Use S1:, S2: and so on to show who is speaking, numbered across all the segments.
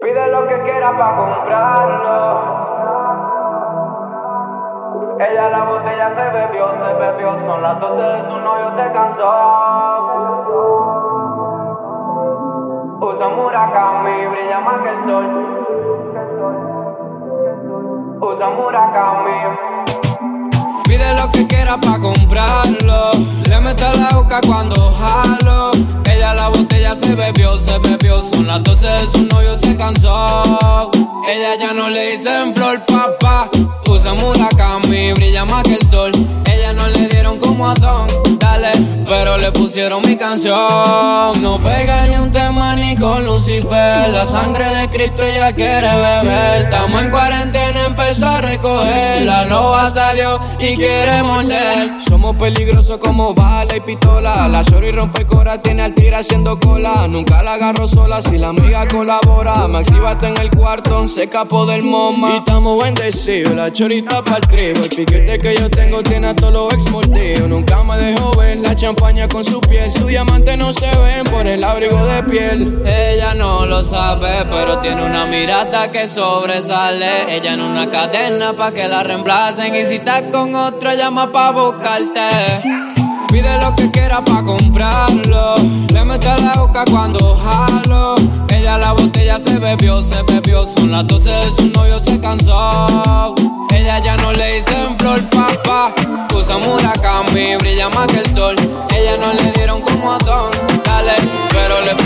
S1: Pide lo que quiera para comprarlo. Ella la botella se bebió, se bebió. Son las 12 de su novio, se cansó. Usa Murakami, brilla más que el sol. Usa Murakami.
S2: Lo que quiera pa' comprarlo. Le mete la boca cuando jalo. Ella la botella se bebió, se bebió. Son las 12 de su novio, se cansó. Ella ya no le dicen flor, papá. Usa Murakami, brilla más que el sol. No le dieron como a Don, dale. Pero le pusieron mi canción. No pega ni un tema ni con Lucifer. La sangre de Cristo ella quiere beber. Estamos en cuarentena, empezó a recoger. La loba salió y quiere morder. Somos peligrosos como bala y pistola. La y rompe cora, tiene al tigre haciendo cola. Nunca la agarro sola si la amiga colabora. Maxi bate en el cuarto, se escapó del MoMA. Y estamos bendecidos, la chorita para el trigo. El piquete que yo tengo tiene a todos los mordidos. Nunca me dejó ver la champaña con su piel. Su diamante no se ven por el abrigo de piel. Ella no lo sabe, pero tiene una mirada que sobresale. Ella en una cadena pa' que la reemplacen. Y si está con otro llama pa' buscarte. Pide lo que quiera pa' comprarlo. Le mete la boca cuando jalo. Ella la botella se bebió, se bebió. Son las 12 de su novio, se cansó. Ella ya no le dicen flor, papá. Usa Murakami, brilla más que el sol. Ella no le dieron como a Don, dale. Pero le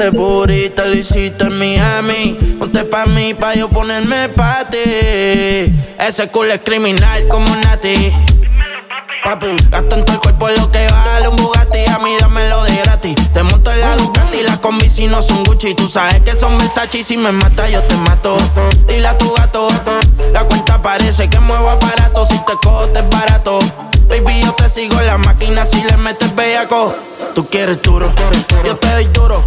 S3: Ese burrito lo hiciste en Miami. Ponte pa' mí, pa' yo ponerme pa' ti. Ese culo es criminal como Nati. Papi, gasto en todo el cuerpo lo que vale un Bugatti. A mí dámelo de gratis. Te monto en la Ducati, las combi si no son Gucci. Tú sabes que son Versace y si me mata yo te mato. Dile a tu gato, la cuenta parece que muevo aparato. Si te cojo te es barato. Baby, yo te sigo en la máquina si le metes bellaco. Tú quieres duro, yo te doy duro.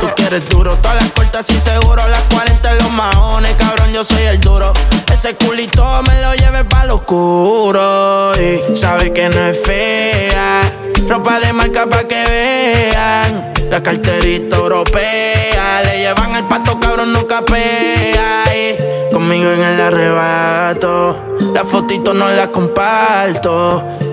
S3: Tú quieres duro, todas las puertas y seguro. Las 40 en los maones, cabrón, yo soy el duro. Ese culito me lo lleve pa' lo oscuro. Y sabe que no es fea. Ropa de marca pa' que vean. La carterita europea. Le llevan el pato, cabrón, no capea. Y conmigo en el arrebato. La fotito no la comparto.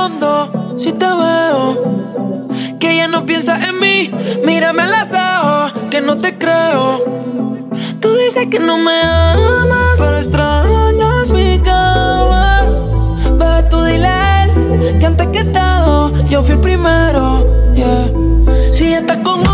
S4: Respondo si te veo. Que ya no piensa en mí, mírame a los ojos, que no te creo. Tú dices que no me amas, pero extrañas mi cama. Ve tú dile a él que antes que todo, yo fui el primero. Yeah. Si estás con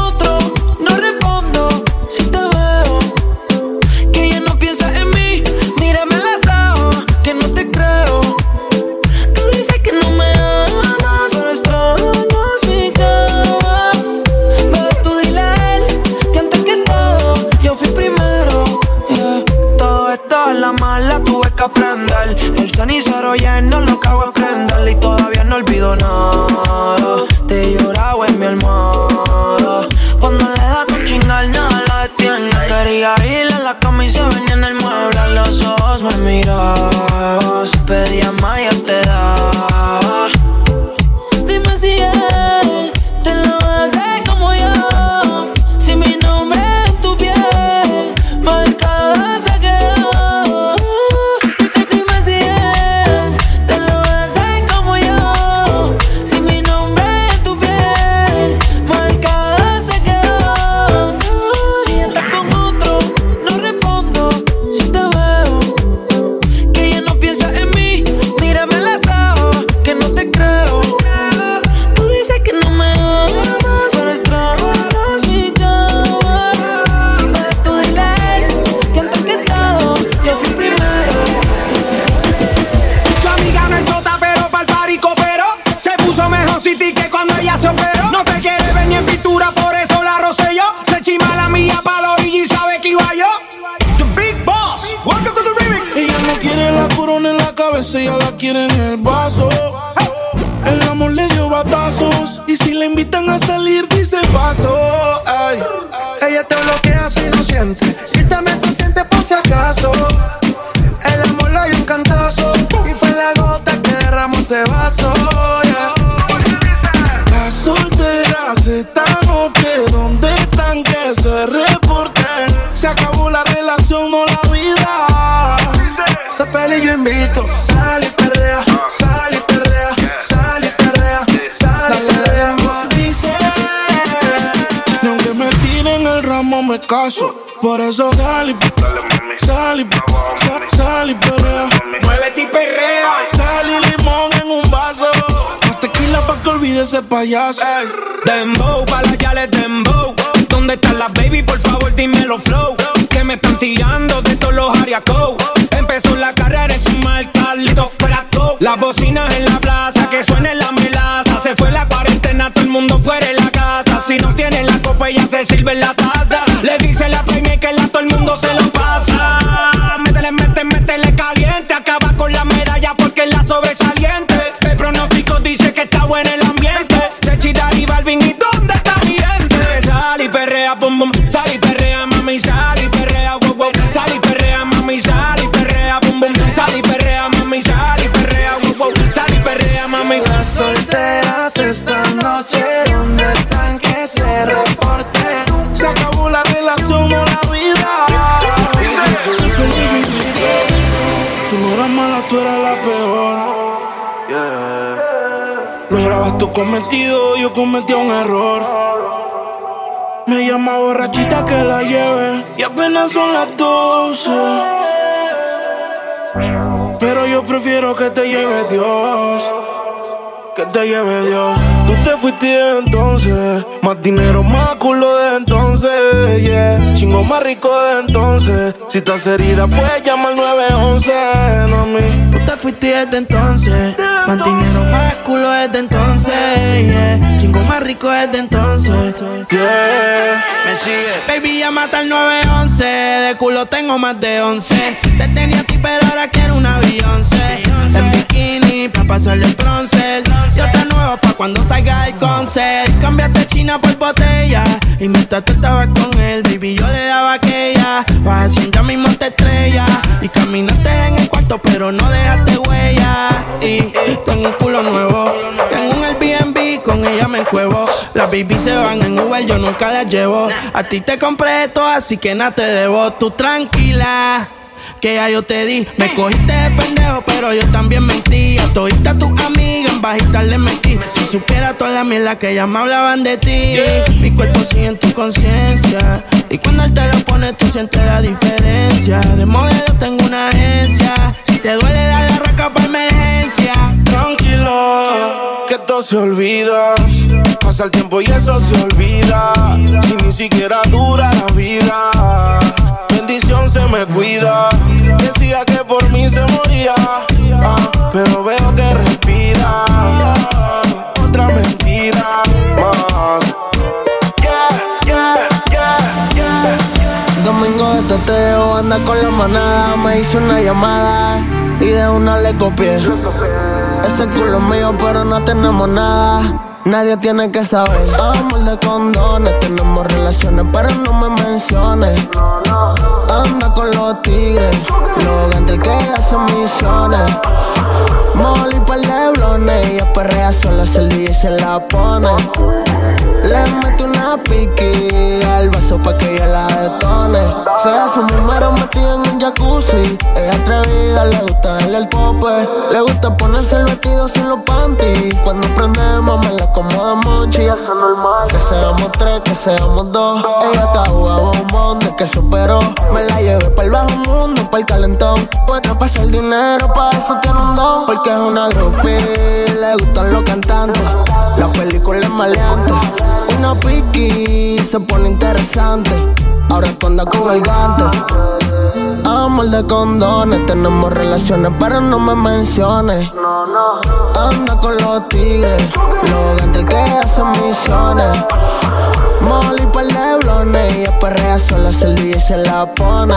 S5: caso. Por eso sal y sal y sal, y perrea.
S6: Muévete y perrea.
S5: Sal y limón en un vaso. Más tequila pa' que olvide ese payaso.
S6: Dembow, pa' la yales dembow. ¿Dónde están las baby? Por favor, dímelo flow. Que me están tirando de todos los ariacos. Empezó la carrera en su marca, listo fuera go. Las bocinas en la plaza, que suene la melaza. Se fue la cuarentena, todo el mundo fuera de la casa. Si no tiene la copa, ella se sirve en la taza. Le dice la que la todo el mundo se lo pasa. Métele, métele, métele caliente. Acaba con la medalla porque es la sobresaliente. El pronóstico dice que está bueno el ambiente. Se chida y Balvin, ¿y dónde está mi gente? Sal y perrea, bum bum. Sal y perrea, mami, sal y perrea, wow wow. Sal y perrea, mami, sal y perrea, bum bum. Sal y perrea, mami, sal y perrea, wow wow. Sal y perrea, mami.
S3: Las solteras esta noche, ¿dónde están que se
S5: cometido, yo cometí un error. Me llama borrachita que la lleve y apenas son las 12. Pero yo prefiero que te lleve Dios. Que te lleve Dios. Tú te fuiste entonces. Más dinero, más culo de entonces. Yeah. Chingo más rico de entonces. Si estás herida, puedes llamar al 911. No a mí.
S3: Tú te fuiste desde entonces. Más dinero, más culo desde entonces. Yeah. Chingo más rico desde entonces.
S5: Yeah.
S3: Me sigue. Baby, llámate al 911. De culo tengo más de 11. Te tenía a ti, pero ahora quiero una Beyoncé. En bikini, pa' pasarle el bronce. Yo cuando salga el concert. Cambiaste China por botella. Y mientras tú estabas con él, baby, yo le daba aquella. Vas haciendo mismo te estrella. Y caminaste en el cuarto, pero no dejaste huella. Y tengo un culo nuevo. Tengo un Airbnb, con ella me encuevo. Las baby se van en Uber, yo nunca las llevo. A ti te compré esto, así que nada te debo. Tú tranquila. Que ya yo te di. Me cogiste de pendejo, pero yo también mentí. A todita tus amigas en bajita le metí. Si supiera toda la mierda que ya me hablaban de ti. Mi cuerpo sigue en tu conciencia. Y cuando él te lo pone, tú sientes la diferencia. De modelo tengo una agencia. Si te duele, dar la raca para emergencia.
S5: Tranquilo, se olvida. Pasa el tiempo y eso se olvida. Si ni siquiera dura la vida. Bendición se me cuida. Decía que por mí se moría. Ah, pero veo que respira. Otra mentira más.
S7: Domingo de teteo, anda con la manada. Me hizo una llamada y de una le copié. Ese culo mío, pero no tenemos nada. Nadie tiene que saber. Amor de condones, tenemos relaciones, pero no me menciones. Anda con los tigres, los gantes que hacen misiones. Molly pa' leblones, ella perrea sola, se el DJ se la pone. Le meto una piqui al vaso pa' que ella la detone. Se hace un número metido en un jacuzzi. Ella atrevida, le gusta darle el pope. Le gusta ponerse el vestido sin los panties. Cuando prendemos me la acomoda monchi. Eso normal. Que seamos tres, que seamos dos. Ella está jugando bombón de que superó. Me la llevé para el bajo mundo, para el calentón. Puede pasar el dinero para eso tiene un don. Porque es una groupie, le gustan los cantantes. La película es maleante. Una piqui se pone interesante. Ahora esconda con el gante. Amor de condones, tenemos relaciones, pero no me menciones. Anda con los tigres, los gantes que hacen misiones. Molly leblones, ella perrea sola, se DJ se la pone.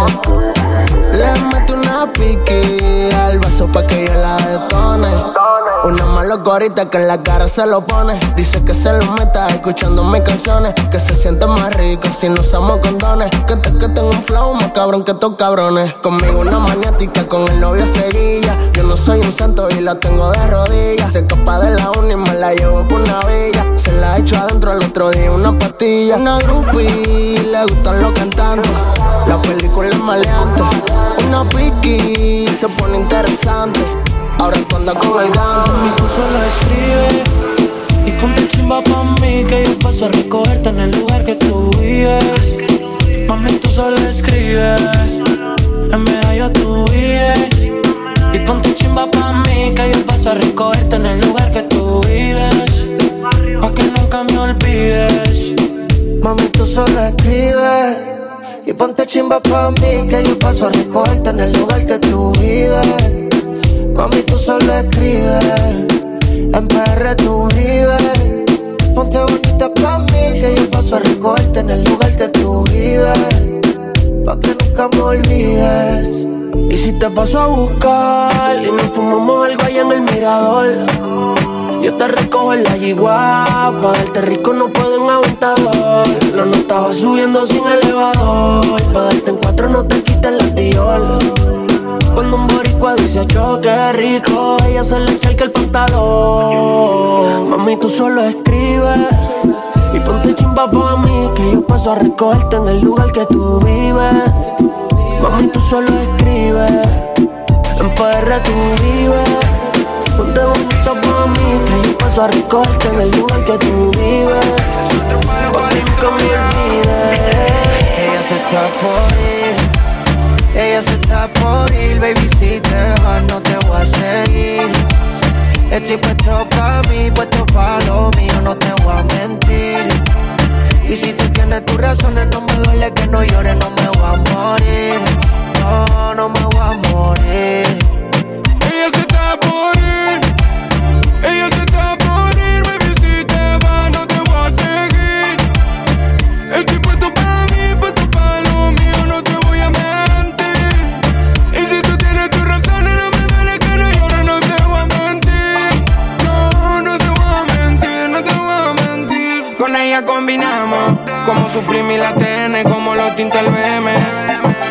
S7: Le meto una piqui al vaso pa' que yo la detone. Una mala gorita que en la cara se lo pone. Dice que se lo meta escuchando mis canciones. Que se siente más rico si no usamos condones. Que te que tengo un flow más cabrón que estos cabrones. Conmigo una maniática, con el novio seguilla. Yo no soy un santo y la tengo de rodillas. Se escapa de la uni y me la llevo por una villa. Se la echo adentro al otro día una pastilla. Una groupie, le gustan los cantantes. La película es maleante. Una piqui, se pone interesante. Ahora anda con el ganto.
S4: Mami, tú solo escribe y ponte chimba pa' mí que yo paso a recogerte en el lugar que tú vives. Mami, tú solo escribe en medallo tú vives. Y ponte chimba pa' mí que yo paso a recogerte en el lugar que tú vives. Pa' que nunca me olvides.
S7: Mami, tú solo escribes y ponte chimba pa' mí que yo paso a recogerte en el lugar que tú vives. Mami, tú solo escribes, en PR tú vives. Ponte bonita pa' mí que yo paso a recogerte en el lugar que tú vives. Pa' que nunca me olvides. Y si te paso a buscar y nos fumamos algo allá en el mirador. Yo te recojo en la yigua, pa' darte rico no puedo en aventador. No, no estaba subiendo sin elevador, pa' darte en cuatro no te quites la diol. Cuando un boricua dice yo qué rico, ella se le echa el pantalón. Mami, tú solo escribes y ponte chimba pa' mí, que yo paso a recogerte en el lugar que tú vives. Mami, tú solo escribes, en PR tú vives. Paso a recogerte en el lugar que tú vives. Pa' que nunca me.
S8: Ella se está por ir. Ella se está por ir, baby, si te vas no te voy a seguir. Estoy puesto pa' mí, puesto pa' lo mío, no te voy a mentir. Y si tú tienes tus razones, no me duele que no llores, no me voy a morir. No, no me voy a morir.
S5: Ella se está
S3: como Supreme y la TN, como los tintes el BM.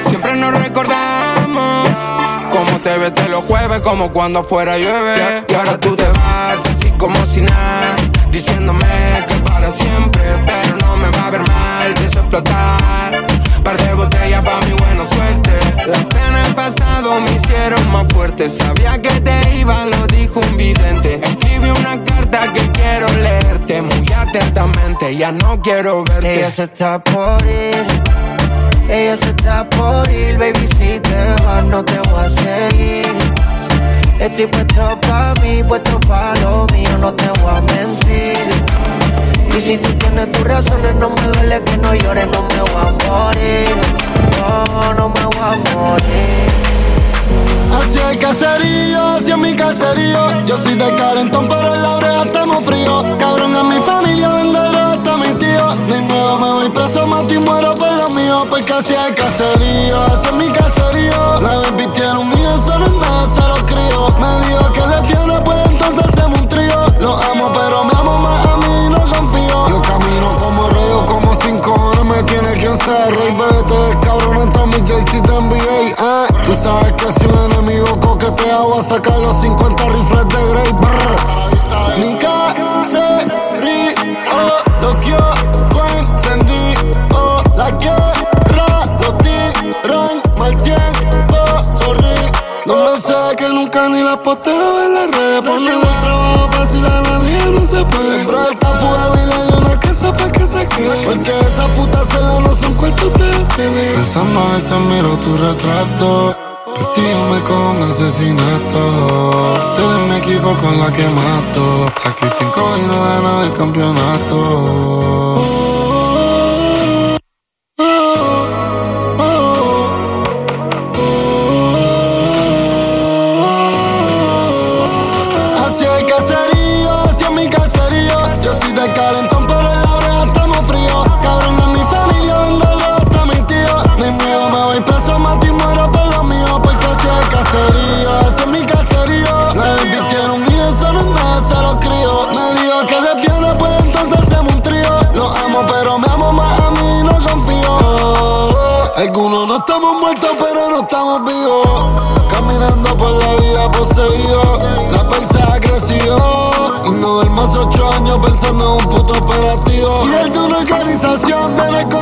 S3: Siempre nos recordamos como te ves de los jueves, como cuando fuera llueve. Y, ahora tú te vas así como si nada, diciéndome que para siempre, pero no me va a ver mal, pienso explotar. Par de botellas pa' mi buena suerte. La pena es pa'
S9: fueron más fuertes. Sabía que te iba, lo dijo un vidente. Escribe una carta que quiero leerte muy atentamente. Ya no quiero verte.
S8: Ella se está por ir. Ella se está por ir, baby. Si te vas, no te voy a seguir. Estoy puesto pa' mí, puesto pa' lo mío, no te voy a mentir. Y si tú tienes tus razones, no me duele que no llores, no me voy a morir.
S10: Coquetea voy a sacar los 50 rifles de Grey. Brr. Mi oh, lo que yo oh, la guerra, lo tiran mal tiempo, sorry. No me sé que nunca ni la posteo en la red. Poner el trabajo fácil a nadie no se puede. Siempre está fuga y le una casa pa' que se quede. Porque esa puta cela no son cuartos de tele. Pensando a veces miro tu retrato. Me con asesinato. Tú eres mi equipo con la que mato. Saqué cinco y no ganaba el campeonato.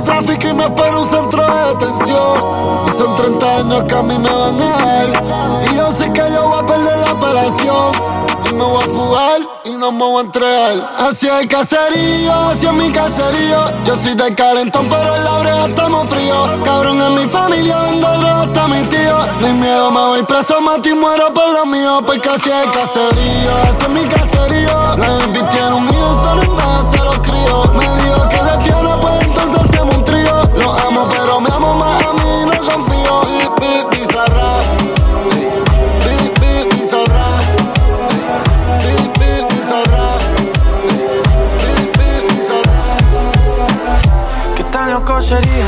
S10: De narcotráfico y me espera un centro de detención. Y son 30 años que a mí me van a dar. Y yo sé que yo voy a perder la apelación me voy a fugar y no me voy a entregar. Hacia el caserío, hacia mi caserío. Yo soy de calentón, pero en la brea estamos fríos. Cabrón, en mi familia droga hasta mi tío. Ni miedo, me voy preso, mato y muero por lo mío. Porque hacia el caserío, hacia mi caserío. La un mío, solo en se lo crío. Me dijo que le piano,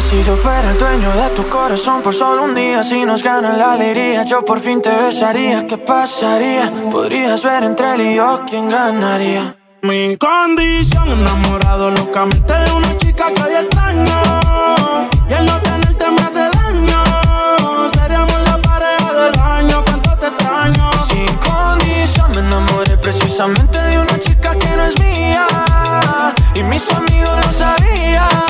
S4: si yo fuera el dueño de tu corazón por solo un día? Si nos gana la alegría, yo por fin te besaría. ¿Qué pasaría? Podrías ver entre él y yo quién ganaría.
S11: Mi condición, enamorado locamente de una chica que hoy extraño. Y el no tenerte me hace daño. Seríamos la pareja del año, cuánto te extraño.
S4: Sin condición, me enamoré precisamente de una chica que no es mía. Y mis amigos lo sabían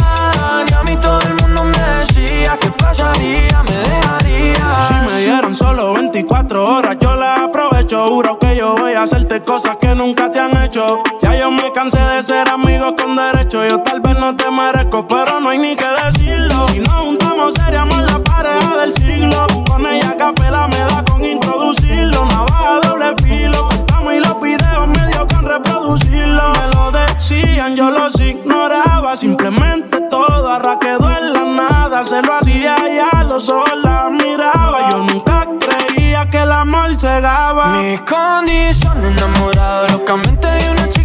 S4: me dejaría.
S11: Si me dieron solo 24 horas, yo la aprovecho. Juro que yo voy a hacerte cosas que nunca te han hecho. Ya yo me cansé de ser amigo con derecho. Yo tal vez no te merezco, pero no hay ni que decirlo. Si nos juntamos, seríamos la pareja del siglo. Con ella capela me da con introducirlo. Navaja doble filo. Cortamos y los videos medio con reproducirlo. Me lo decían, yo los ignoraba. Simplemente todo arra en la nada. Se lo hacía y a los ojos la miraba. Yo nunca creía que el amor cegaba.
S4: Mi condición enamorado locamente de una chica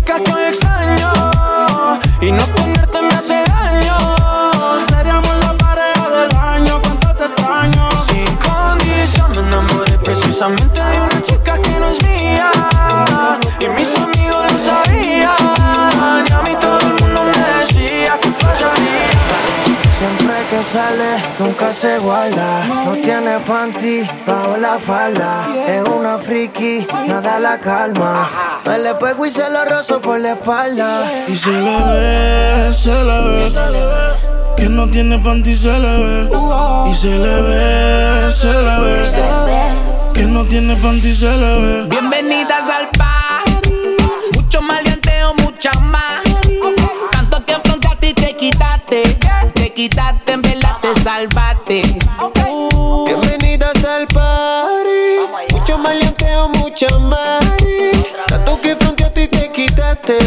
S8: tiene panty bajo la falda. Es una friki, nada la calma. Me le pego y se lo rozo por la espalda.
S11: Y se le ve, se le ve. Que no tiene panty se le ve. Y se le ve, se le ve. Que no
S5: tiene panty se le ve.
S4: Bienvenidas al party. Mucho maleanteo, mucha más. Tanto que frente a ti te quitaste. Te quitaste, en verdad te salvaste.
S7: Tanto que frente a ti te quitaste.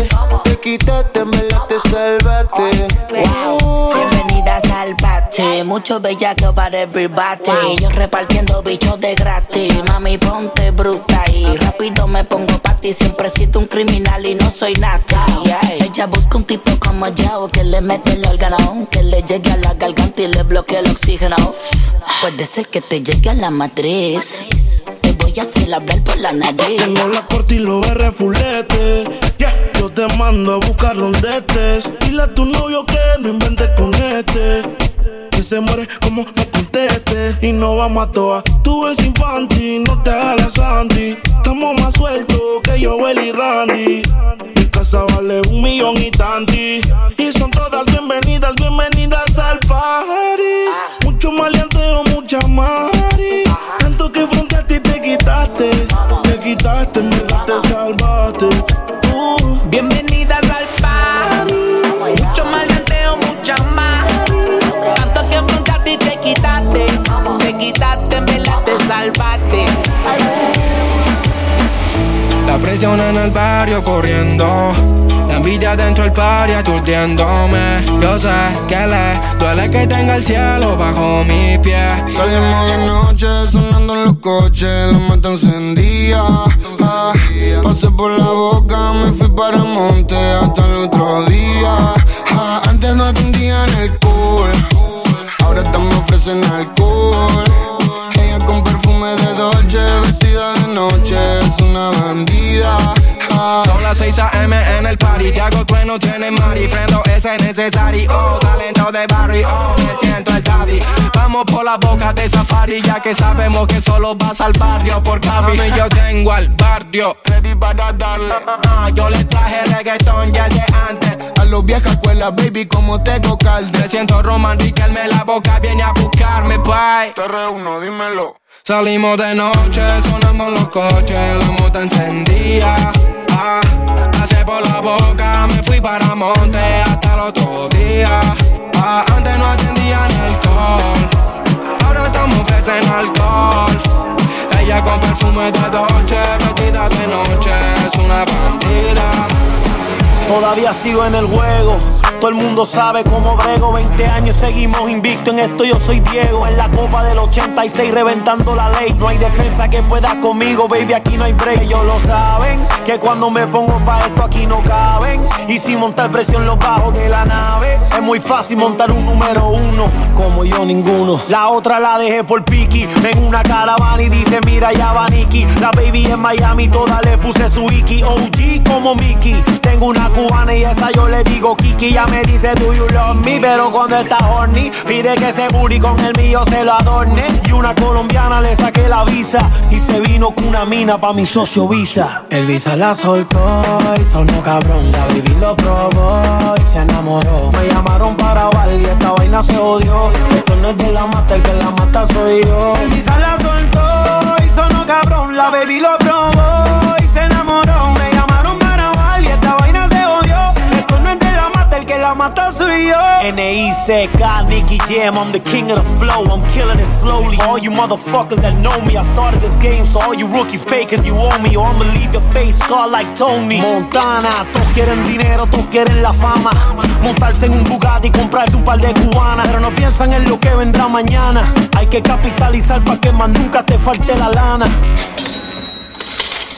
S7: Te quitaste, en verdad te salvaste. Uh.
S12: Bienvenidas al party, mucho bellaco para everybody. Yo repartiendo bichos de gratis. Mami, ponte bruta y rápido me pongo pa' ti. Siempre siento un criminal y no soy nada. Ella busca un tipo como yo que le mete el órgano, que le llegue a la garganta y le bloquee el oxígeno. Puede ser que te llegue a la matriz. Te voy a hacer hablar por la nariz.
S5: Tengo la corte y los R fulete. Yeah. Yo te mando a buscar donde estés. Dile a tu novio que no inventes con este. Que se muere como me conteste. Y no vamos a toa. Tú eres infantil, no te hagas Sandy. Estamos más sueltos que yo, Will y Randy. Mi casa vale un millón y tanti. Y son todas bienvenidas, bienvenidas al party. Mucho maleanteo, mucha mari. Quitaste. Te quitaste, verdad te salvaste. Uh.
S4: Bienvenidas al party. Mucho maleanteo, mucha más. Tanto que frente a ti te quitaste. Te quitaste, verdad te salvaste.
S9: La presión en el barrio corriendo. La envidia dentro del party aturdiéndome. Yo sé que le duele que tenga el cielo bajo mi pie.
S10: Salimos de noche sonando en los coches, la mata encendía. Ah, pasé por la boca, me fui para monte hasta el otro día. Ah, antes no atendían el cool, ahora están me ofrecen alcohol. Ella con perfume de Dolce, vestida de noche, es una bandida.
S9: Son las 6 a.m. en el party. Te hago trueno, tiene mari. Prendo ese necesario. Oh, talento de barrio. Oh, me siento el daddy. Vamos por la boca de safari. Ya que sabemos que solo vas al barrio por Cavi. Yo tengo al barrio. Ready para darle. Ah, yo le traje reggaetón ya de antes.
S10: a los viejas escuelas, baby, como tengo calde.
S9: Me siento romántico, me la boca viene a buscarme, bye.
S10: Te reúno, dímelo.
S9: Salimos de noche, sonamos los coches, la moto encendía. Ah, pasé por la boca, me fui para monte hasta el otro día. Ah, antes no atendían alcohol, ahora estamos ofrecen alcohol. Ella con perfume de Dolce, vestida de noche, es una bandida.
S13: Todavía sigo en el juego. Todo el mundo sabe cómo brego. 20 años seguimos invicto en esto. Yo soy Diego. En la copa del 86 reventando la ley. No hay defensa que pueda conmigo, baby. Aquí no hay break. Ellos lo saben. Que cuando me pongo pa' esto aquí no caben. Y sin montar presión los bajos de la nave. Es muy fácil montar un número uno. Como yo ninguno. La otra la dejé por Piki. En una caravana y dice: Mira, ya va Nicky. La baby en Miami, toda le puse su Iki. OG como Mickey. Tengo una cubana y esa yo le digo Kiki. Me dice, do you love me? Pero cuando está horny, pide que ese booty con el mío se lo adorne. Y una colombiana le saqué la visa y se vino con una mina pa' mi socio Visa. El Visa la soltó y sonó cabrón. La baby lo probó y se enamoró. Me llamaron para bailar y esta vaina se odió. Esto no es de la mata, el que la mata soy yo. El Visa la soltó y sonó cabrón. La baby lo probó mata, el que la mata soy yo. N.I.C.K. Nicky Jam, I'm the king of the flow. I'm killing it slowly. All you motherfuckers that know me, I started this game. So all you rookies pay cause you owe me. Or I'ma leave your face scarred like Tony. Montana, todos quieren dinero, todos quieren la fama. Montarse en un Bugatti y comprarse un par de cubanas. Pero no piensan en lo que vendrá mañana. Hay que capitalizar para que más nunca te falte la lana.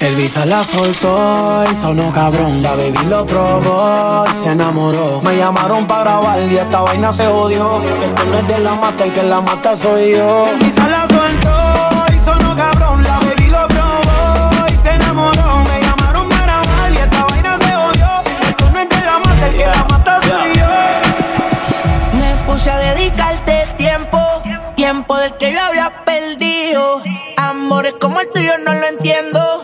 S13: El Visa la soltó y sonó cabrón. La baby lo probó y se enamoró. Me llamaron para grabar y esta vaina se odió. Esto no es de la mata, el que la mata soy yo. El Visa la soltó y sonó cabrón. La baby lo probó y se enamoró. Me llamaron para grabar y esta vaina se odió. Esto no es de la mata, el que la mata soy yo.
S14: Me puse a dedicarte tiempo, tiempo del que yo había perdido. Amores como el tuyo no lo entiendo.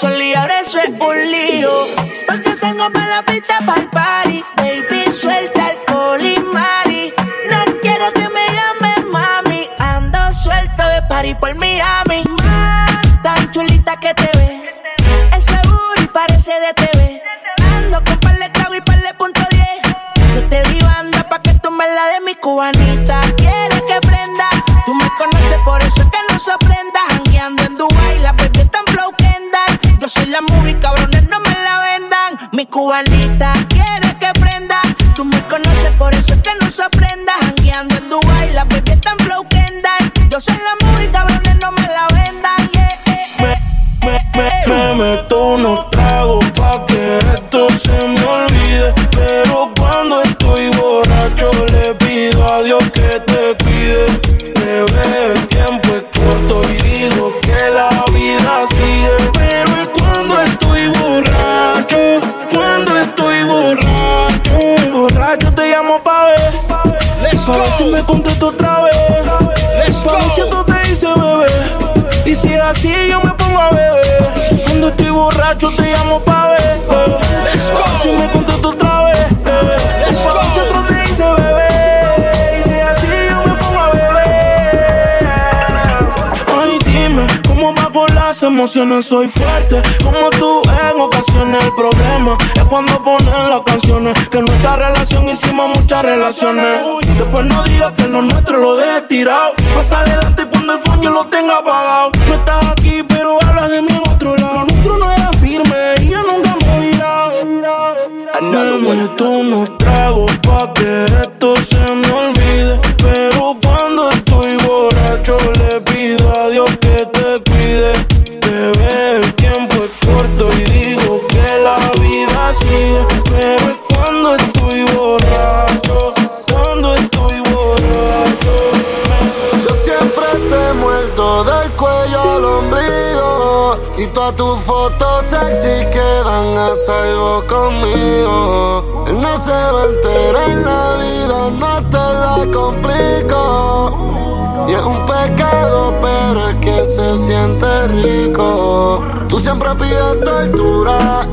S14: Sola y ahora eso es un lío. Porque salgo para la pista para el party. Baby, suelta alcohol y mari. No quiero que me llames mami. Ando suelto de party por Miami. Mata que te ve. Es seguro y parece de TV. Ando con par de y par punto 10. Yo te di banda pa' que tú me la de mi cubanita. Quiere que prenda. Tú me conoces, por eso es que no sorprenda. Vendan. Mi
S11: emociones? Soy fuerte, como tú en ocasiones. El problema es cuando ponen las canciones. Que en nuestra relación hicimos muchas relaciones. Después no digas que lo nuestro lo dejes tirado. Más adelante, cuando el fondo lo tenga apagado. No estás aquí, pero hablas de mí en otro lado. Lo nuestro no era firme y yo nunca me virado. Me meto
S10: salvo conmigo Él no se va a enterar en la vida, no te la complico. Y es un pecado, pero es que se siente rico. Tú siempre pides tortura,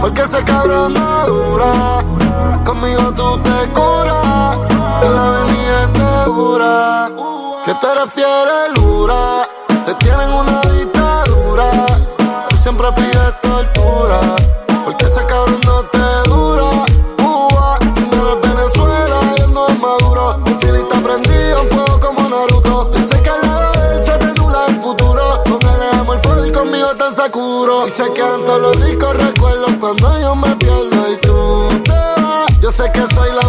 S10: porque ese cabrón dura. Conmigo tú te curas, y la avenida es segura. Que tú eres fiel dura, te tienen una dictadura. Tú siempre pides tortura, porque ese cabrón no te dura. Cuba, tú no eres Venezuela, él no es Maduro. El fili está prendido en fuego como Naruto. Sé que al lado de él se te nubla el futuro. Con él amor fuerte y conmigo tan Sakuro. Y se quedan todos los ricos recuerdos cuando yo me pierdo y tú te vas. Yo sé que soy la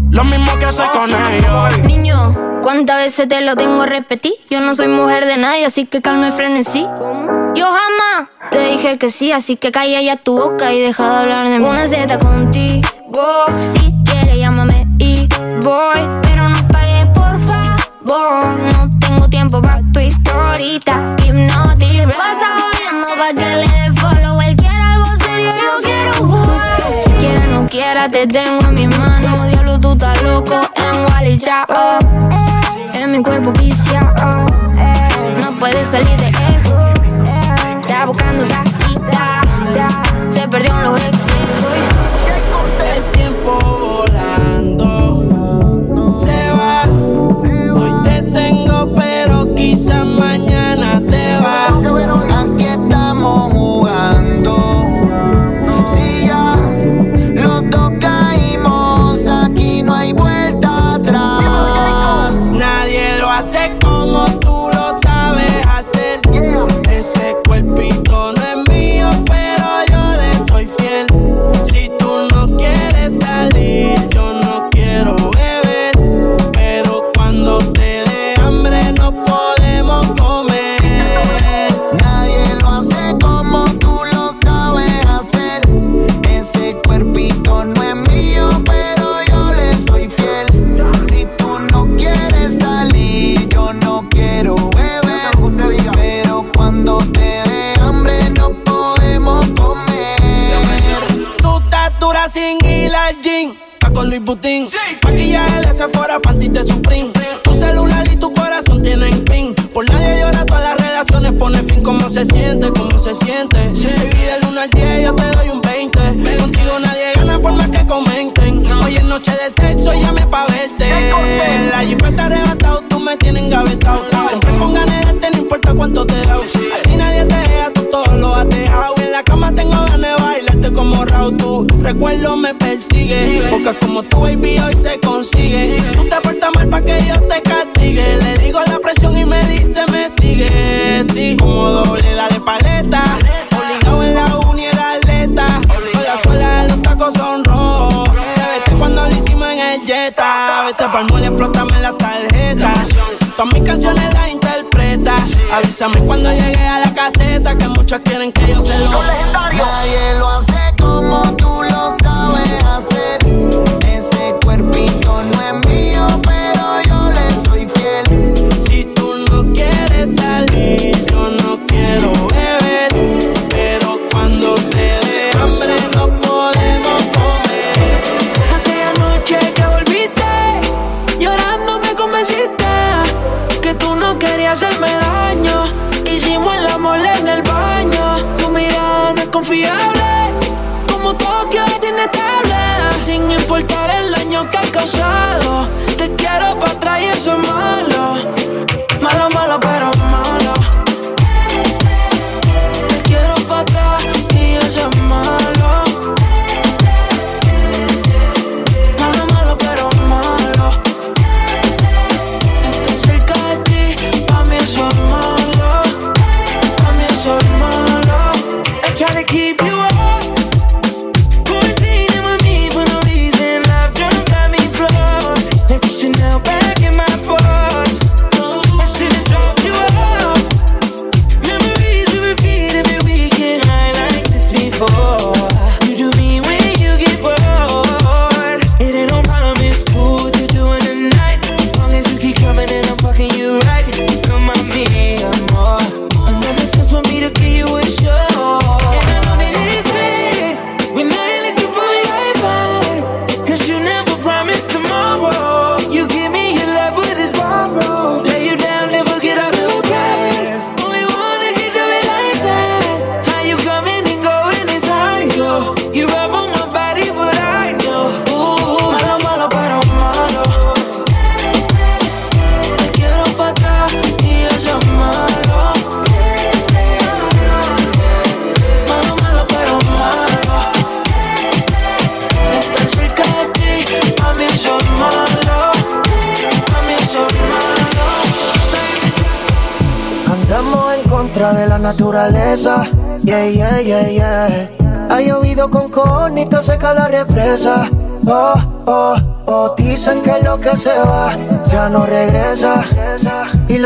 S11: lo mismo que hace con ellos.
S15: Niño, ¿cuántas veces te lo tengo a repetir? Yo no soy mujer de nadie, así que calma y frenesí. Yo jamás te dije que sí, así que calla ya tu boca y deja de hablar de mí. Una Z contigo, si quieres llámame y voy, pero no pagues, por favor. No tengo tiempo para tu historita, hipnotic. Vas jodiendo pa' que le dé follow, él quiere algo serio, yo quiero jugar. Quiera no quiera, te tengo en mis manos, tú estás loco en Wally, ya, oh. En mi cuerpo vicia, oh. No puedes salir de eso. Está buscando salida. Se perdió en los excesos.
S4: El tiempo volando se va. Hoy te tengo, pero quizás mañana te vas.
S3: Aquí estamos jugando.
S4: Avísame cuando llegue a la caseta que muchos quieren que yo se lo.
S16: importar el daño que
S3: ha
S8: causado.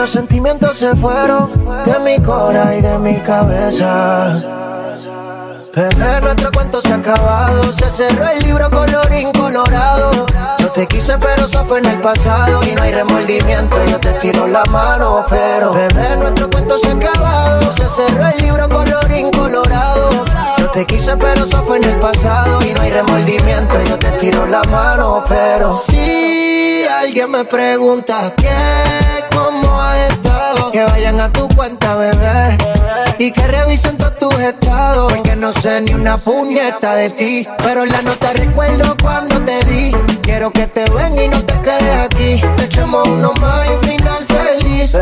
S8: Los sentimientos se fueron de mi cora y de mi cabeza. Bebé, nuestro cuento se ha acabado. Se cerró el libro colorín colorado. Yo te quise, pero eso fue en el pasado. Y no hay remordimiento, yo te tiro la mano. Pero, bebé, nuestro cuento se ha acabado. Se cerró el libro colorín colorado. Yo te quise, pero eso fue en el pasado. Y no hay remordimiento, yo te tiro la mano. Pero, si alguien me pregunta qué, cómo que vayan a tu cuenta, bebé. Y que revisen todos tus estados. Porque no sé ni una puñeta de ti. Pero la nota recuerdo cuando te di. Quiero que te ven y no te quedes aquí. Echemos uno más y un final feliz.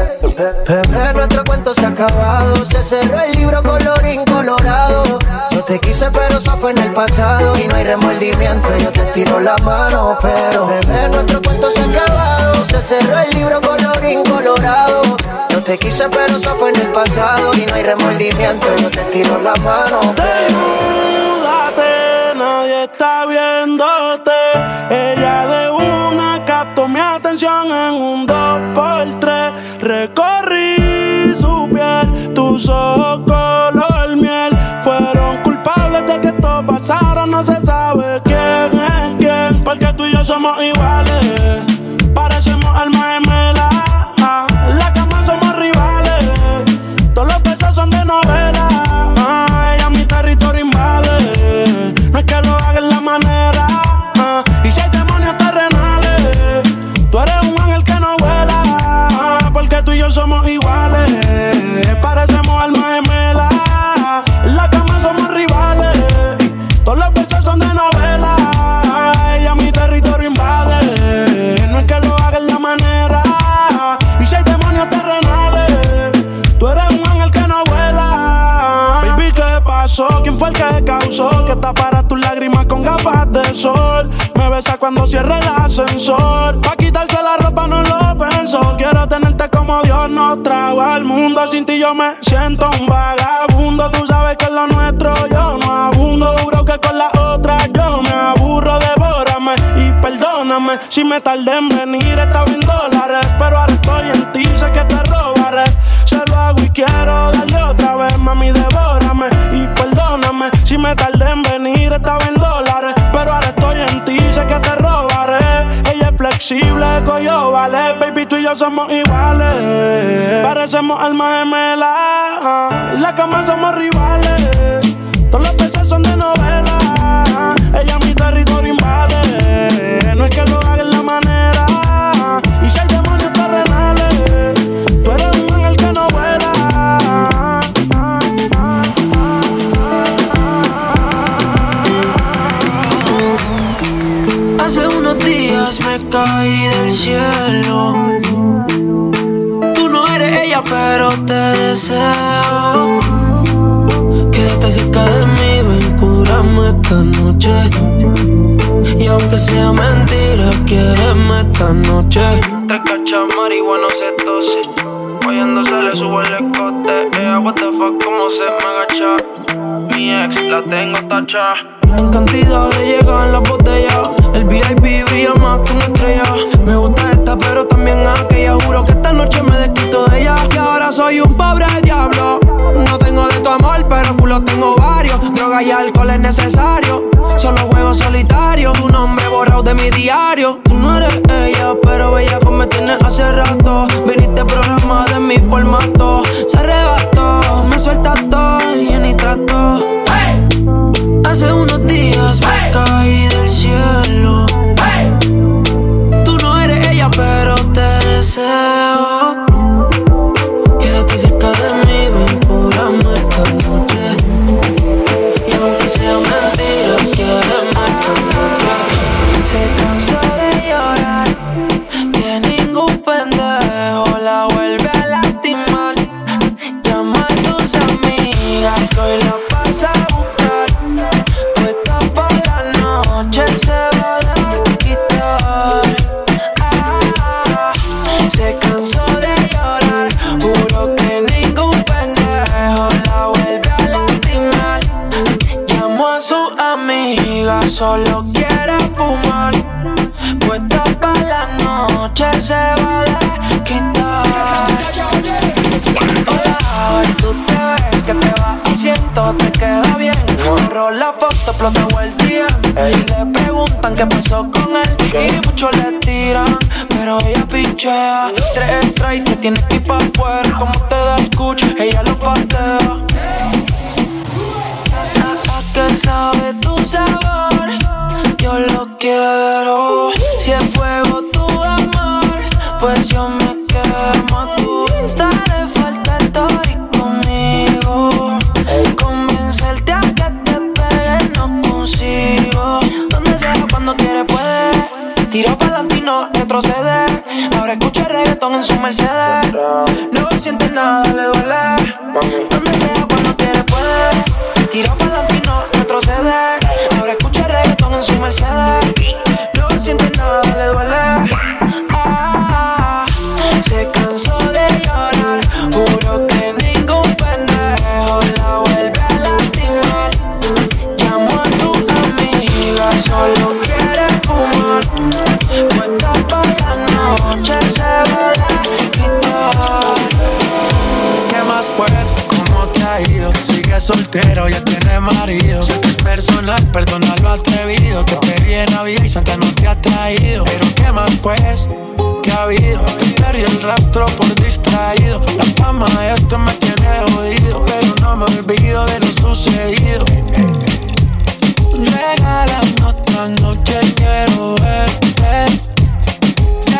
S8: Bebé, nuestro cuento se ha acabado. Se cerró el libro colorín colorado. Te quise, pero eso fue en el pasado. Y no hay remordimiento, yo te tiro la mano. Pero, bebé, nuestro cuento se ha acabado. Se cerró el libro colorín colorado. Yo te quise, pero eso fue en el pasado. Y no hay remordimiento, yo te tiro la mano.
S11: Desnúdate, nadie está viéndote. Ella de una captó mi atención en un 2x3. Recorrí su piel, tus ojos pasara, no se sabe quién es quién. Porque tú y yo somos iguales, ¿Quién fue el que causó que taparas tus lágrimas con gafas de sol? Me besa cuando cierre el ascensor. Pa' quitarse la ropa no lo pensó. Quiero tenerte como Dios nos trajo al mundo. Sin ti yo me siento un vagabundo. Tú sabes que es lo nuestro yo no abundo. Juro que con la otra yo me aburro. Devórame y perdóname si me tardé en venir. Estaba en dólares, pero ahora estoy en ti. Sé que te robaré. Se lo hago y quiero darle otra vez, mami, devórame y perdóname si me tardé en venir. Estaba en dólares, pero ahora estoy en ti. Sé que te robaré. Ella es flexible, yo vale. Baby, tú y yo somos iguales. Parecemos almas gemelas. En la cama somos rivales. Todos los besos son de novela. Ella mi
S4: cielo. Tú no eres ella, pero te deseo. Quédate cerca de mí, ven, cúrame esta noche. Y aunque sea mentira, quiéreme esta noche.
S9: Te cacha marihuana se tose. Oyendo se le sube el escote. Ella, what the fuck, cómo se me agacha. Mi ex la tengo tacha.
S4: En cantidad de llegar las botellas. VIP brilla más que una estrella. Me gusta esta, pero también aquella. Juro que esta noche me desquito de ella. Y ahora soy un pobre diablo. No tengo de tu amor, pero culo tengo varios. Droga y alcohol es necesario. Solo juego solitario. Tu nombre borrado de mi diario. Tú no eres ella, pero bella como me tienes hace rato. Viniste programa de mi formato. Se arrebató,
S17: perdonar, lo
S4: atrevido. Te pedí en la vida y Santa no te ha traído. Pero qué más pues que ha habido. Perdí el rastro por distraído. La fama de esto me tiene jodido. Pero no me olvido de lo sucedido. Regálame otra noche, quiero verte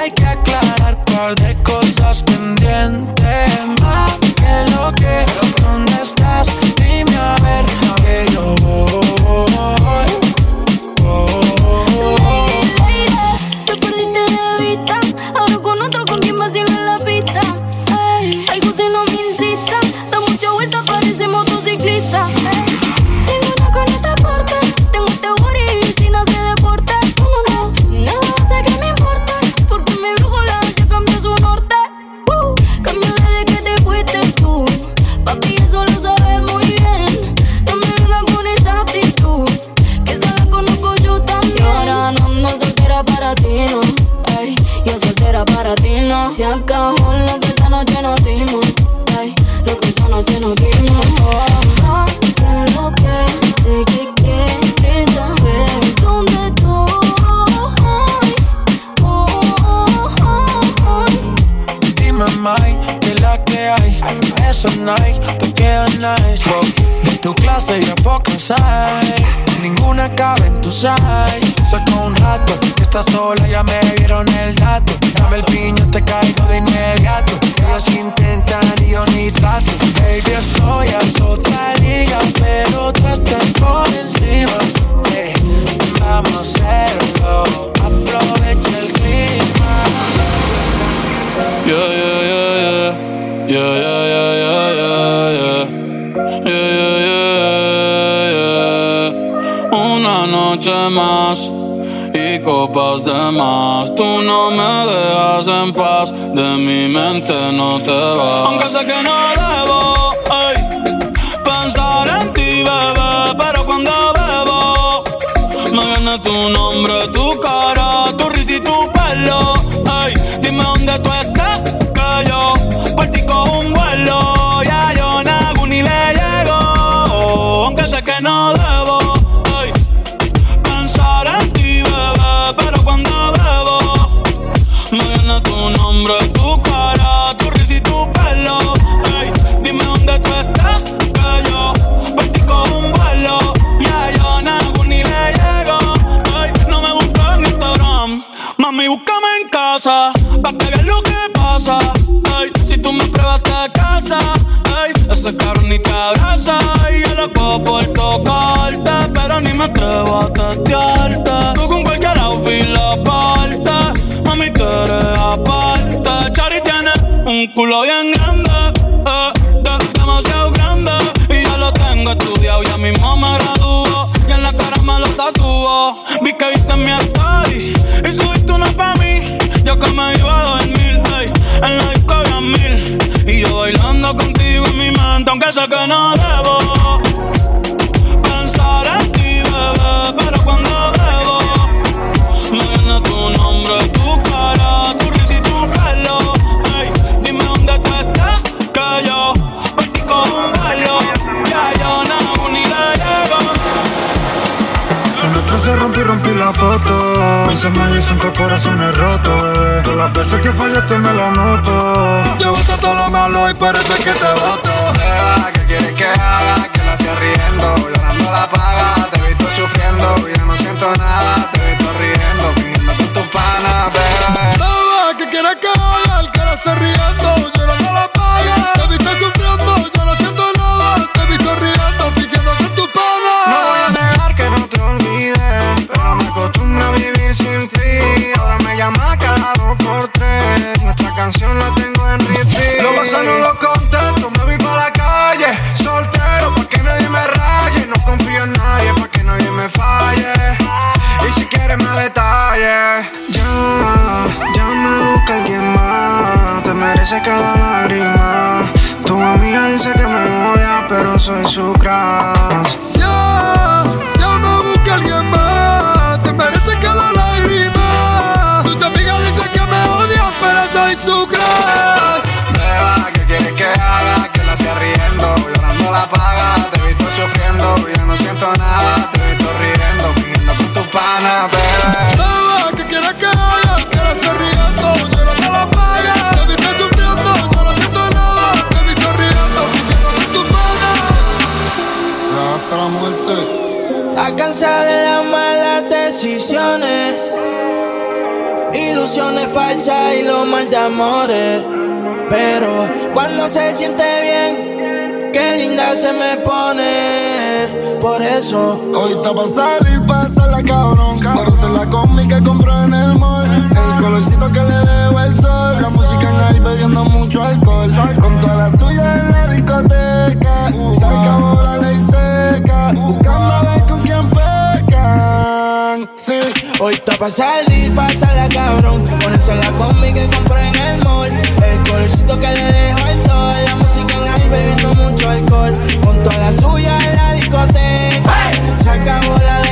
S4: hay que aclarar un par de cosas pendientes más que lo que dónde estás dime a ver que yo voy estás
S18: en paz, de mi mente no te vas. Aunque sé que atrevo a testearte. Tú con cualquier outfit la parte. Mami, tú eres aparte. Chari tiene un culo bien grande. Eh, demasiado grande. Y ya lo tengo estudiado. Ya mismo me graduó. Y en la cara me lo tatuó. Vi que viste mi story. Y subiste una pa' mí. Yo que me iba a dormir. Ey, en la disco mil. Y yo bailando contigo en mi mente. Aunque sé que no debo. nombre, tu cara, tu risa y
S19: tu pelo. Ey, dime
S10: dónde tú estás, que yo partí con
S19: un vuelo. Ya yo no ni le llego. Nosotros se rompí, rompí la foto. Mis me dicen que corazones rotos, bebé. Todas las veces que fallaste me la noto. Yo Llevaste todo lo malo y parece que
S10: te
S19: voto. ¿qué quieres que haga? Que la riendo, llorando la paga. Te he visto sufriendo y ya no siento nada
S3: se me pone. Por eso
S10: Hoy está pa' salir, pasarla cabrón. Pero ser la combi que compró en el mall. El colorcito que le debo el sol. La música en ahí bebiendo mucho alcohol. Con toda la suya en la discoteca. Se acabó la ley seca. Buscando a ver con quién pecan. Sí.
S3: Hoy está pa' salir, pasarla cabrón. Ponerse la combi que compré en el mall. El colorcito que le dejo al sol. La música en ahí bebiendo mucho alcohol. Con toda la suya en la discoteca. Se acabó la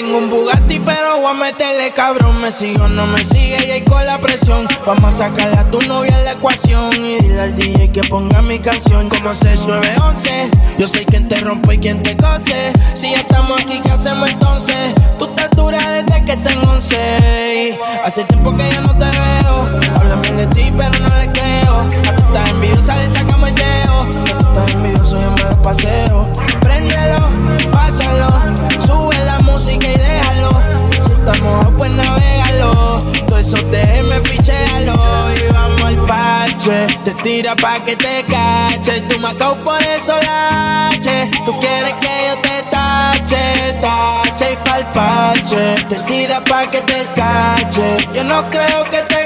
S3: tengo un Bugatti, pero voy a meterle cabrón. Me sigo, no me sigue y ahí con la presión. Vamos a sacarle a tu novia la ecuación. Y dile al DJ que ponga mi canción como 6911. Yo soy quien te rompe y quien te cose. Si ya estamos aquí, ¿qué hacemos entonces? Tú estás dura desde que tengo 11. Hace tiempo que ya no te veo. Hablan bien de ti, pero no le creo. A tú estás envidiosa, le sacamos el dedo. A tú estás envidioso, yo me lo paseo. Préndelo, pásalo. Sube la música y déjalo. Si estamos pues navegalo. Todo eso déjeme pichéalo. Y vamos al parche. Te tira pa' que te cache. Tú me acabo por eso lache. Tú quieres que yo te tache, tache y pa'l parche. Te tira pa' que te cache. Yo no creo que te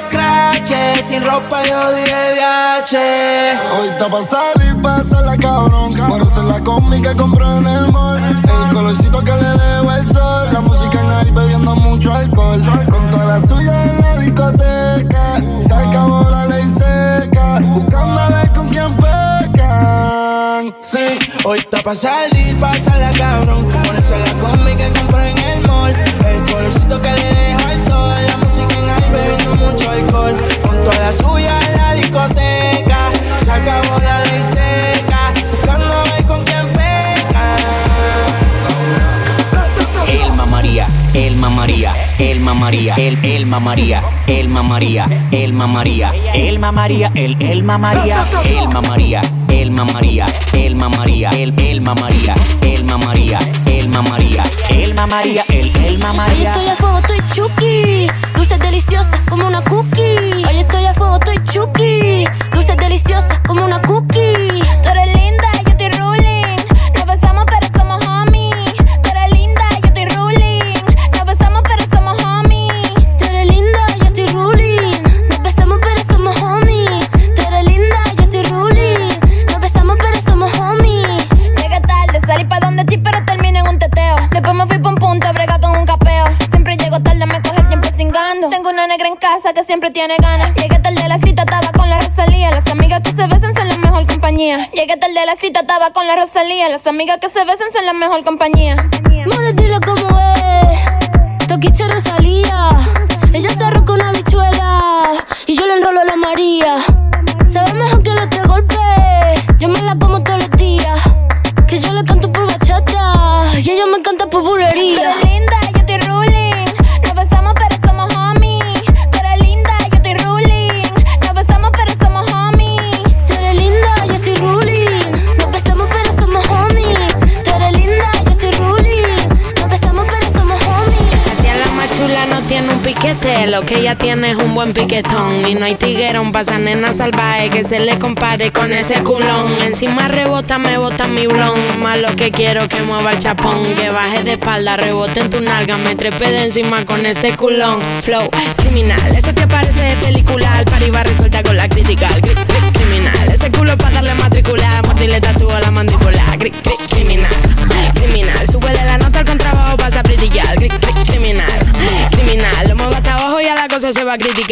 S3: Sin ropa yo dije viaje.
S10: Hoy está pa' salir, pasarla cabrón. Por ser la combi que compró en el mall. El colorcito que le debo el sol. La música en ahí bebiendo mucho alcohol. Con toda la suya en la discoteca. Se acabó la ley seca. Buscando a ver con quién pecan.
S3: Sí, hoy está pa' salir, pasarla cabrón. Ponerse la combi que compré en el mall. El colorcito que le dejo al sol. La música en ahí mucho alcohol. Con toda la suya en la discoteca. Se acabó la ley seca. Buscando a ver con quién peca.
S13: Elma María, Elma María, Elma María, el Elma María, Elma María, Elma María, Elma María, el Elma María, Elma María, Elma María, Elma María, el Elma María, Elma María, Elma María, Elma María, el Elma
S15: Hoy
S13: María.
S15: estoy a fuego, estoy chuki. Dulces deliciosas como una cookie. Hoy estoy a fuego, estoy chuki. Dulces deliciosas como una cookie.
S20: Tú eres linda, Llegué tarde a la cita, estaba con la Rosalía. Las amigas que se besan son la mejor compañía. Llegué tarde a la cita, estaba con la Rosalía. Las amigas que se besan son la mejor compañía.
S15: More, dilo como es. Toquiche Rosalía. Ella se arroja una bichuela. Y yo le enrolo a la María.
S21: Lo que ella tiene es un buen piquetón. Y no hay tiguerón para esa nena salvaje que se le compare con ese culón. Encima rebota, me bota mi blon. Más lo que quiero que mueva el chapón. Que baje de espalda, rebote en tu nalga. Me trepe de encima con ese culón. Flow criminal. Eso te parece de película. Al va resuelta con la crítica. Cri-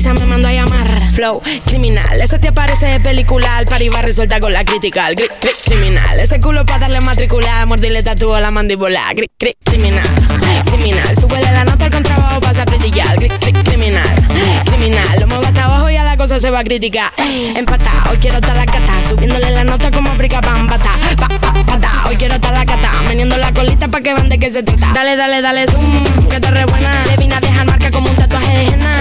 S21: Visa me mandó a llamar. Flow, criminal. Ese te aparece de película. Al pari va resuelta con la crítica. Cri- cri- criminal. Ese culo pa' darle matricular. Mordirle tatúo a la mandíbula. Cri- cri- criminal. Criminal. Súbele la nota al contrabajo. Pasa a brillar. Cri- cri- criminal. Criminal. Lo muevo hasta abajo y a la cosa se va a criticar. Empatá. Hoy quiero estar la cata. Subiéndole la nota como África Bambata. Pa, pa, pata. Hoy quiero estar la cata. Meneando la colita pa' que vean de qué se trata. Dale, dale, dale zoom. Que te re buena. Le vine a dejar marca como un tatuaje de henna.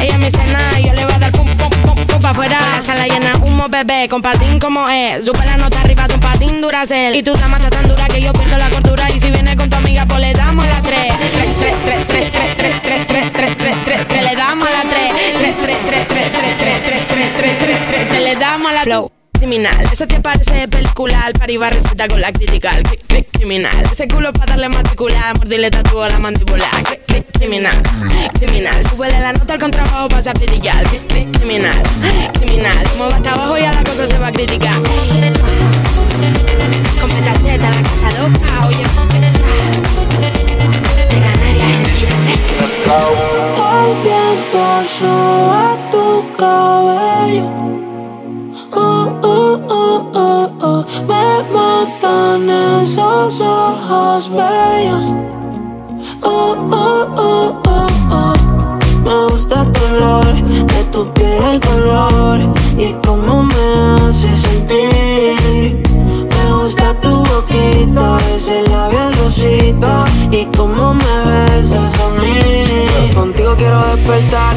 S21: Ella me cena. Y yo le voy a dar pum, pum, pum, pum pa' afuera. La sala llena humo, bebé. Con patín como es. Sube la nota arriba de un patín duracel. Y tu dama está tan dura que yo pierdo la cordura. Y si viene con tu amiga, pues le damos la tres. Tres, tres, tres, tres, tres, tres, tres, tres, tres, tres, tres, tres. Le damos la tres. Tres, tres, tres, tres, tres, tres, tres, tres, tres, tres, tres, tres. Le damos la flow. Criminal, ese te parece película Al pari va receta con la crítica Cri- cri- Criminal, ese culo pa' darle matricular Mordirle tatúo a la mandíbula Cri- cri- Criminal, criminal. Súbele la nota al contrabajo pasa a brillar Cri- cri- Criminal, criminal. Mueve hasta abajo y a la cosa se va a criticar. Completa Z, la casa loca Oye, de Canarias
S22: El viento soba tu cabello. Bellos. Uh, uh, uh, uh, uh. Me gusta el color de tu piel, el color y cómo me hace sentir. Me gusta tu boquita, ese labial rosita y cómo me besas a mí. Contigo quiero despertar,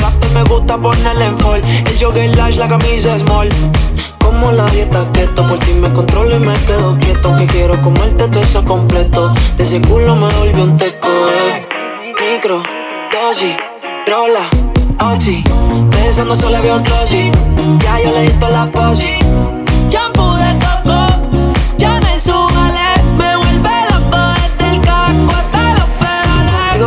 S4: La me gusta ponerle en fall. El jogger large, la camisa small Como la dieta keto Por ti me controlo y me quedo quieto. Aunque quiero comerte todo eso completo. De ese culo me volvió un teco eh. Micro, dosis, rola, oxi. Pensando solo había un glossy Ya yo le di la posi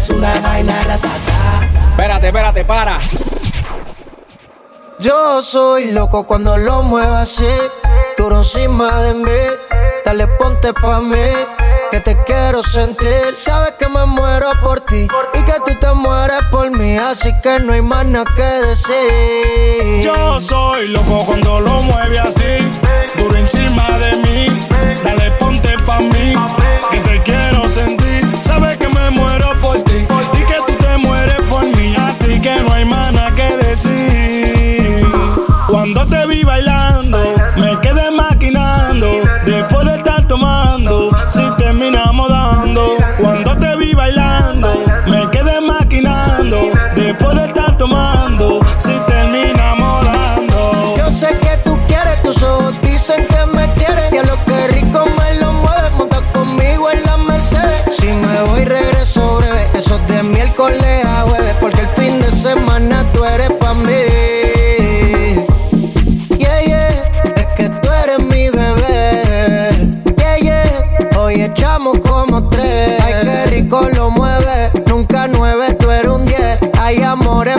S22: es
S7: una vaina ratata.
S6: Espérate, espérate, para.
S8: Yo soy loco cuando lo muevo así. Duro encima de mí. Dale, ponte pa' mí. Que te quiero sentir. Sabes que me muero por ti. Y que tú te mueres por mí. Así que no hay más nada que decir.
S11: Yo soy loco cuando lo mueve así. Duro encima de mí. Dale,
S8: nunca nueve, tú eres un 10. Hay amores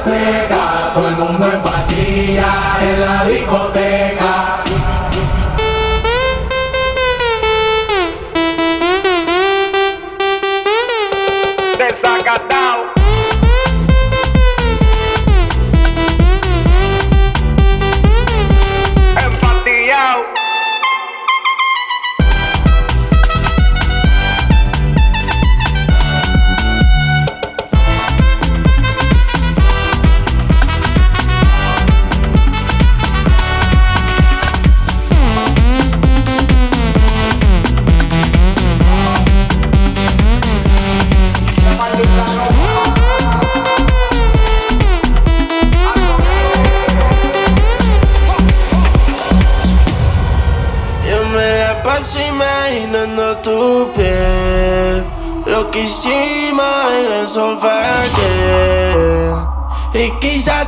S23: Seca.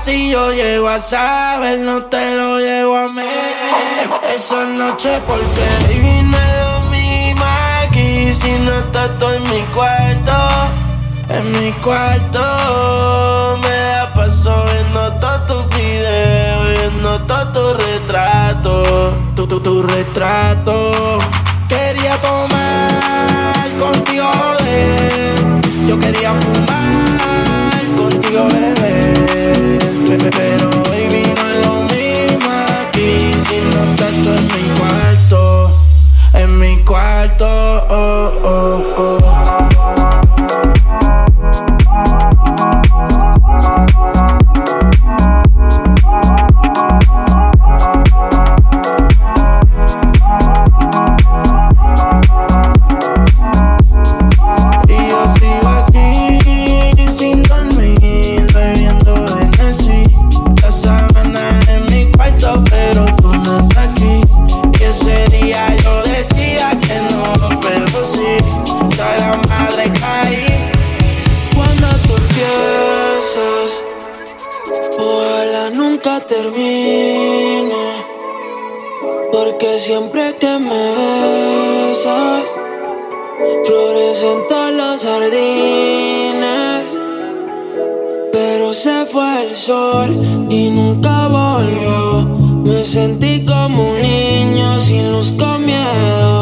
S3: si yo llego a saber, no te lo llego a mí. Esa noche porque baby no es lo mismo aquí si no estás en mi cuarto, en mi cuarto.
S4: Termine. Porque siempre que me besas, florecen todos los jardines. Pero se fue el sol y nunca volvió. Me sentí como un niño sin luz con miedo.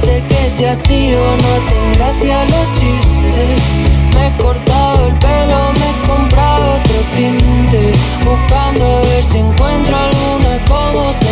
S4: suerte que te has ido, no hacen gracia los chistes. Me he cortado el pelo, me he comprado otro tinte, buscando a ver si encuentro alguna como tú.